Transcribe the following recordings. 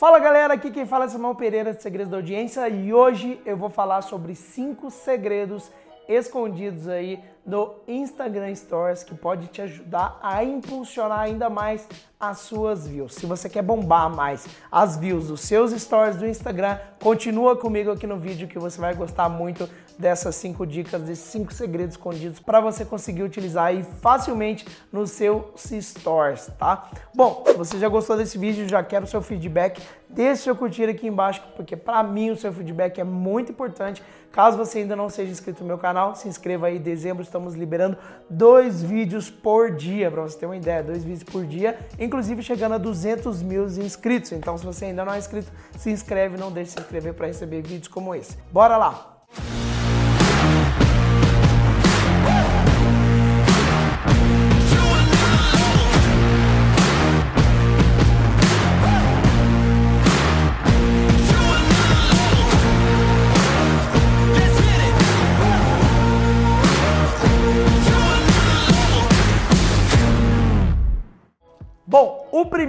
Fala galera, aqui quem fala é Samuel Pereira de Segredos da Audiência e hoje eu vou falar sobre cinco segredos escondidos aí no Instagram Stories que pode te ajudar a impulsionar ainda mais as suas views. Se você quer bombar mais as views dos seus stories do Instagram, continua comigo aqui no vídeo que você vai gostar muito dessas cinco dicas, desses cinco segredos escondidos para você conseguir utilizar aí facilmente nos seus stories, tá? Bom, se você já gostou desse vídeo, já quero o seu feedback, deixe seu curtir aqui embaixo, porque para mim o seu feedback é muito importante. Caso você ainda não seja inscrito no meu canal, se inscreva aí. Em dezembro estamos liberando dois vídeos por dia, para você ter uma ideia, dois vídeos por dia, inclusive chegando a 200 mil inscritos. Então, se você ainda não é inscrito, se inscreve, não deixe de se inscrever para receber vídeos como esse. Bora lá!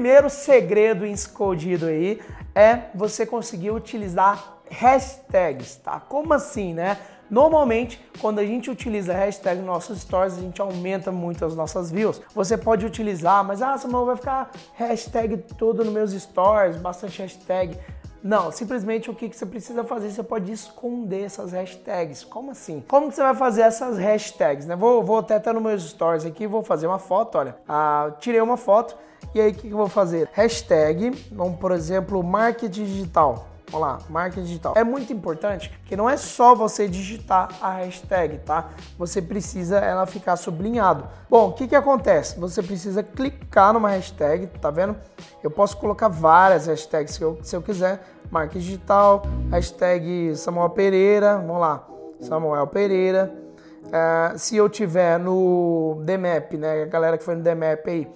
Primeiro segredo escondido aí é você conseguir utilizar hashtags, tá? Como assim, né? Normalmente, quando a gente utiliza hashtag nos nossos stories, a gente aumenta muito as nossas views. Você pode utilizar, mas ah, Samuel vai ficar hashtag todo nos meus stories, bastante hashtag. Não, simplesmente o que, você precisa fazer, você pode esconder essas hashtags. Como assim? Como que você vai fazer essas hashtags? Né? Vou, vou até estar nos meus stories aqui, vou fazer uma foto, olha. Ah, tirei uma foto e aí o que, eu vou fazer? Hashtag, vamos por exemplo, marketing digital. Vamos lá, marketing digital. É muito importante que não é só você digitar a hashtag, tá? Você precisa ela ficar sublinhado. Bom, o que que acontece? Você precisa clicar numa hashtag, tá vendo? Eu posso colocar várias hashtags se eu, se eu quiser. Marketing digital, hashtag Samuel Pereira, vamos lá, Samuel Pereira. Uh, se eu tiver no DMAP, né? A galera que foi no DMAP aí,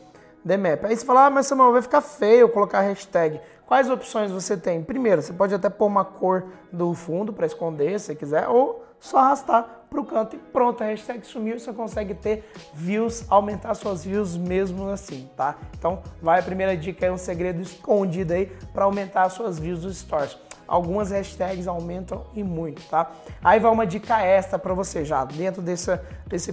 DMAP. Aí você fala, ah, mas Samuel, vai ficar feio colocar hashtag. Quais opções você tem? Primeiro, você pode até pôr uma cor do fundo para esconder, se quiser, ou só arrastar para o canto e pronto, a hashtag sumiu, você consegue ter views, aumentar suas views mesmo assim, tá? Então, vai a primeira dica, é um segredo escondido aí para aumentar suas views dos stories algumas hashtags aumentam e muito, tá? Aí vai uma dica extra para você já, dentro desse,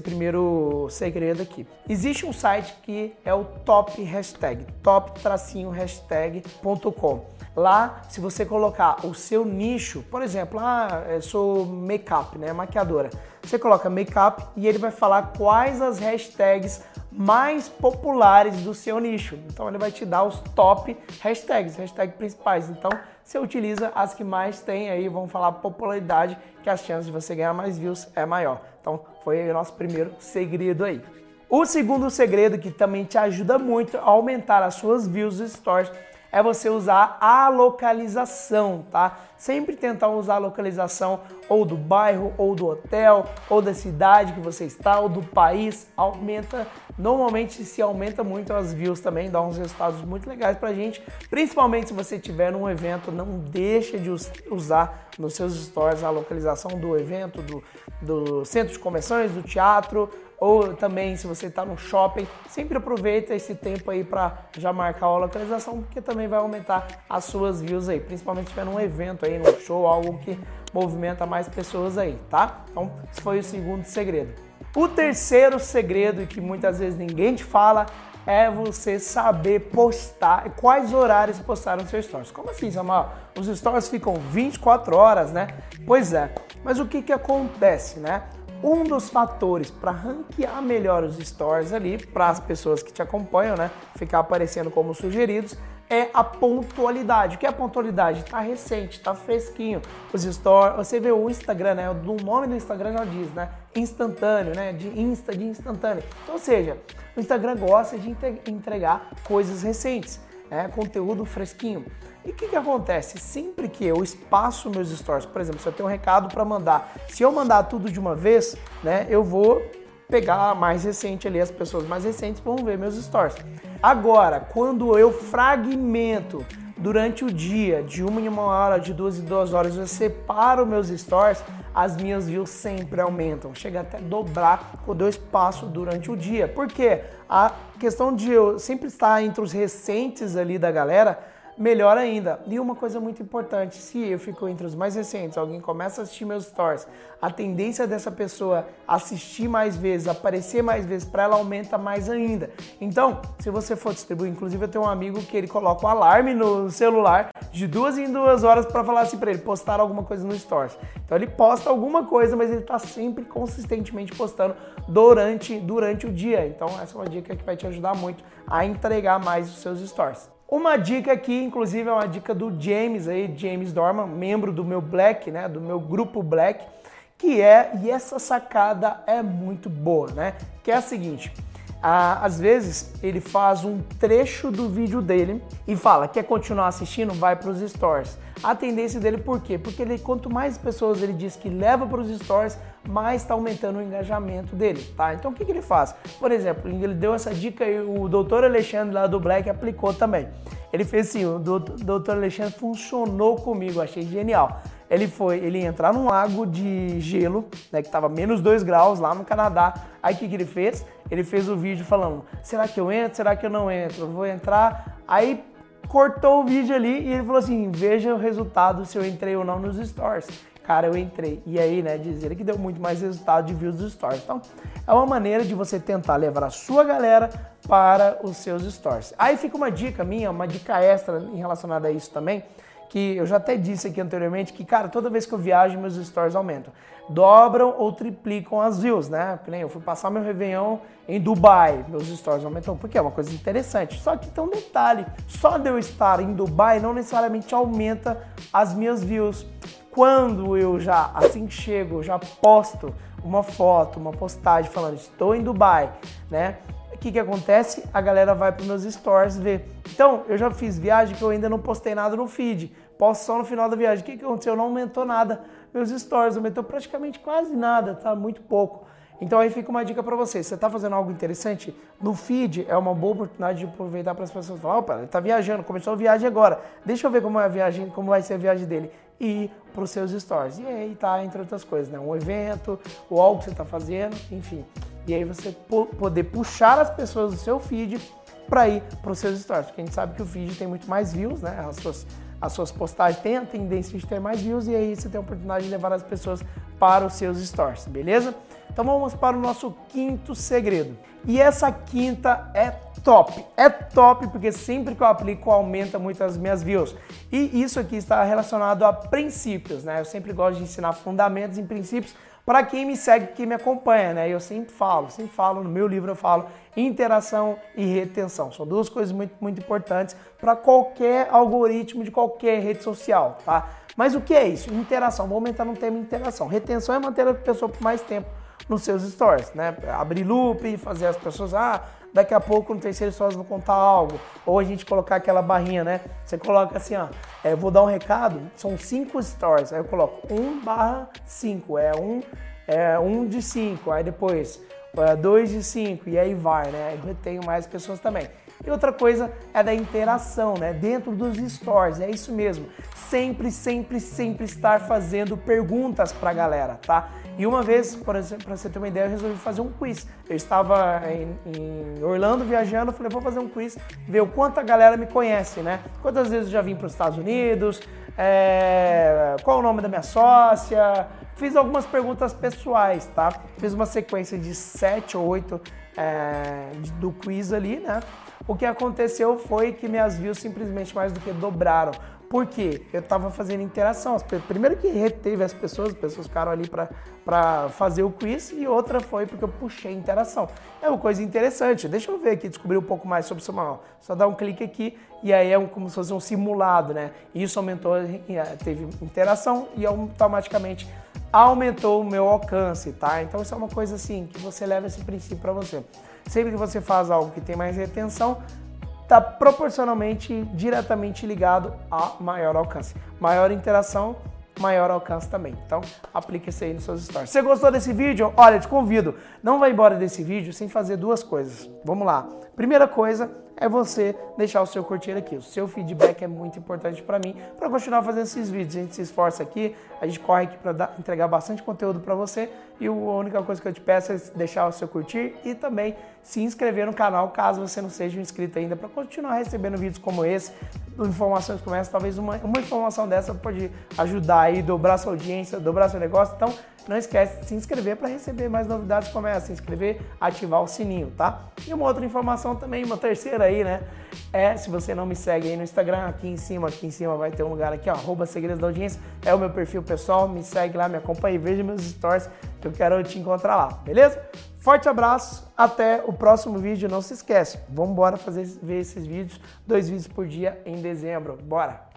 primeiro segredo aqui. Existe um site que é o Top Hashtag, top-hashtag.com. Lá, se você colocar o seu nicho, por exemplo, ah, eu sou make-up, né, maquiadora. Você coloca make-up e ele vai falar quais as hashtags mais populares do seu nicho. Então ele vai te dar os top hashtags, hashtags principais. Então você utiliza as que mais tem aí, vamos falar popularidade, que as chances de você ganhar mais views é maior. Então foi o nosso primeiro segredo aí. O segundo segredo que também te ajuda muito a aumentar as suas views dos stories é você usar a localização, tá? Sempre tentar usar a localização ou do bairro, ou do hotel, ou da cidade que você está, ou do país. Aumenta, normalmente se aumenta muito as views também, dá uns resultados muito legais pra gente. Principalmente se você tiver num evento, não deixa de usar nos seus stories a localização do evento, do, do centro de convenções, do teatro, ou também se você está no shopping, sempre aproveita esse tempo aí para já marcar a localização, porque também vai aumentar as suas views aí, principalmente se tiver num evento aí, num show, algo que movimenta mais pessoas aí, tá? Então, esse foi o segundo segredo. O terceiro segredo, e que muitas vezes ninguém te fala, é você saber postar, quais horários postar nos seus stories. Como assim, Samuel? Os stories ficam 24 horas, né? Pois é. Mas o que que acontece, né? Um dos fatores para ranquear melhor os stories ali, para as pessoas que te acompanham, né, ficar aparecendo como sugeridos, é a pontualidade. O que é a pontualidade? Está recente, está fresquinho. Os stories, você vê o Instagram, né? O nome do Instagram já diz, né? Instantâneo, né? De Insta, de instantâneo. Então, ou seja, o Instagram gosta de entregar coisas recentes, né? Conteúdo fresquinho. E o que, que acontece? Sempre que eu espaço meus stories, por exemplo, se eu tenho um recado para mandar, se eu mandar tudo de uma vez, né, eu vou pegar mais recente ali, as pessoas mais recentes vão ver meus stories. Agora, quando eu fragmento durante o dia, de uma em uma hora, de duas em duas horas, eu separo meus stories, as minhas views sempre aumentam. Chega até dobrar quando eu espaço durante o dia. Por quê? A questão de eu sempre estar entre os recentes ali da galera melhor ainda. E uma coisa muito importante, se eu fico entre os mais recentes, alguém começa a assistir meus stories, a tendência dessa pessoa assistir mais vezes, aparecer mais vezes para ela aumenta mais ainda. Então, se você for distribuir, inclusive eu tenho um amigo que ele coloca o um alarme no celular de duas em duas horas para falar assim para ele postar alguma coisa no stories. Então ele posta alguma coisa, mas ele está sempre consistentemente postando durante durante o dia. Então essa é uma dica que vai te ajudar muito a entregar mais os seus stories. Uma dica aqui, inclusive, é uma dica do James aí, James Dorman, membro do meu Black, né, do meu grupo Black, que é, e essa sacada é muito boa, né? Que é a seguinte, às vezes ele faz um trecho do vídeo dele e fala: quer continuar assistindo? Vai para os stories. A tendência dele por quê? Porque ele, quanto mais pessoas ele diz que leva para os stories, mais está aumentando o engajamento dele, tá? Então o que, que ele faz? Por exemplo, ele deu essa dica e o doutor Alexandre lá do Black aplicou também. Ele fez assim, o doutor Alexandre funcionou comigo, achei genial. Ele foi, ele ia entrar num lago de gelo, né, que estava menos 2 graus lá no Canadá. Aí o que, que ele fez? Ele fez o vídeo falando, será que eu entro, será que eu não entro? Eu vou entrar. Aí cortou o vídeo ali e ele falou assim, veja o resultado se eu entrei ou não nos stories cara, eu entrei. E aí, né, dizer que deu muito mais resultado de views dos stories. Então, é uma maneira de você tentar levar a sua galera para os seus stories. Aí fica uma dica minha, uma dica extra em relacionada a isso também, que eu já até disse aqui anteriormente, que, cara, toda vez que eu viajo, meus stories aumentam. Dobram ou triplicam as views, né? Porque nem eu fui passar meu Réveillon em Dubai, meus stories aumentam, porque é uma coisa interessante. Só que tem um detalhe, só de eu estar em Dubai não necessariamente aumenta as minhas views. Quando eu já, assim que chego, já posto uma foto, uma postagem falando estou em Dubai, né? O que, que acontece? A galera vai para meus stories ver. Então, eu já fiz viagem que eu ainda não postei nada no feed. Posto só no final da viagem. O que, que aconteceu? Não aumentou nada. Meus stories aumentou praticamente quase nada, tá? Muito pouco. Então aí fica uma dica para você. Você está fazendo algo interessante? No feed é uma boa oportunidade de aproveitar para as pessoas falar, opa, ele está viajando, começou a viagem agora. Deixa eu ver como é a viagem, como vai ser a viagem dele e para os seus stories. E aí tá, entre outras coisas, né? Um evento, ou algo que você está fazendo, enfim. E aí você poder puxar as pessoas do seu feed para ir para os seus stories. Porque a gente sabe que o feed tem muito mais views, né? As suas, as suas postagens têm a tendência de ter mais views e aí você tem a oportunidade de levar as pessoas para os seus stories, beleza? Então vamos para o nosso quinto segredo. E essa quinta é top. É top porque sempre que eu aplico aumenta muito as minhas views. E isso aqui está relacionado a princípios, né? Eu sempre gosto de ensinar fundamentos em princípios para quem me segue, quem me acompanha, né? Eu sempre falo, sempre falo, no meu livro eu falo interação e retenção. São duas coisas muito, muito importantes para qualquer algoritmo de qualquer rede social, tá? Mas o que é isso? Interação. Vou aumentar no termo interação. Retenção é manter a pessoa por mais tempo nos seus stories, né? Abrir loop, fazer as pessoas, ah, daqui a pouco no terceiro stories vou contar algo. Ou a gente colocar aquela barrinha, né? Você coloca assim, ó, é, vou dar um recado, são cinco stories, aí eu coloco 1 barra 5, é um, é um de 5, aí depois é, 2 de 5, e aí vai, né? Eu retenho mais pessoas também. E outra coisa é da interação, né? Dentro dos stories, é isso mesmo. Sempre, sempre, sempre estar fazendo perguntas para a galera, tá? E uma vez, por exemplo, para você ter uma ideia, eu resolvi fazer um quiz. Eu estava em, em Orlando viajando, falei, vou fazer um quiz, ver o quanto a galera me conhece, né? Quantas vezes eu já vim para os Estados Unidos, é, qual o nome da minha sócia, fiz algumas perguntas pessoais, tá? Fiz uma sequência de sete ou oito é, do quiz ali, né? O que aconteceu foi que minhas views simplesmente mais do que dobraram. Por quê? Eu estava fazendo interação. Primeiro que reteve as pessoas, as pessoas ficaram ali para fazer o quiz, e outra foi porque eu puxei interação. É uma coisa interessante. Deixa eu ver aqui, descobrir um pouco mais sobre o manual. Só dá um clique aqui e aí é um, como se fosse um simulado, né? Isso aumentou, teve interação e automaticamente aumentou o meu alcance, tá? Então isso é uma coisa assim que você leva esse princípio para você. Sempre que você faz algo que tem mais retenção, está proporcionalmente, diretamente ligado a maior alcance. Maior interação, maior alcance também. Então, aplique isso aí nos seus stories. Você gostou desse vídeo, olha, te convido, não vai embora desse vídeo sem fazer duas coisas. Vamos lá. Primeira coisa é você deixar o seu curtir aqui. O seu feedback é muito importante para mim, para continuar fazendo esses vídeos. A gente se esforça aqui, a gente corre aqui para entregar bastante conteúdo para você e a única coisa que eu te peço é deixar o seu curtir e também se inscrever no canal caso você não seja inscrito ainda para continuar recebendo vídeos como esse, informações como essa. Talvez uma, uma informação dessa pode ajudar aí, dobrar sua audiência, dobrar seu negócio. Então não esquece de se inscrever para receber mais novidades como essa, se inscrever, ativar o sininho, tá? E uma outra informação também, uma terceira aí, né? É, se você não me segue aí no Instagram, aqui em cima, aqui em cima vai ter um lugar aqui, ó, arroba segredos da audiência, é o meu perfil pessoal, me segue lá, me acompanha, veja meus stories, eu quero te encontrar lá, beleza? Forte abraço, até o próximo vídeo, não se esquece, vamos embora fazer ver esses vídeos, dois vídeos por dia em dezembro, bora!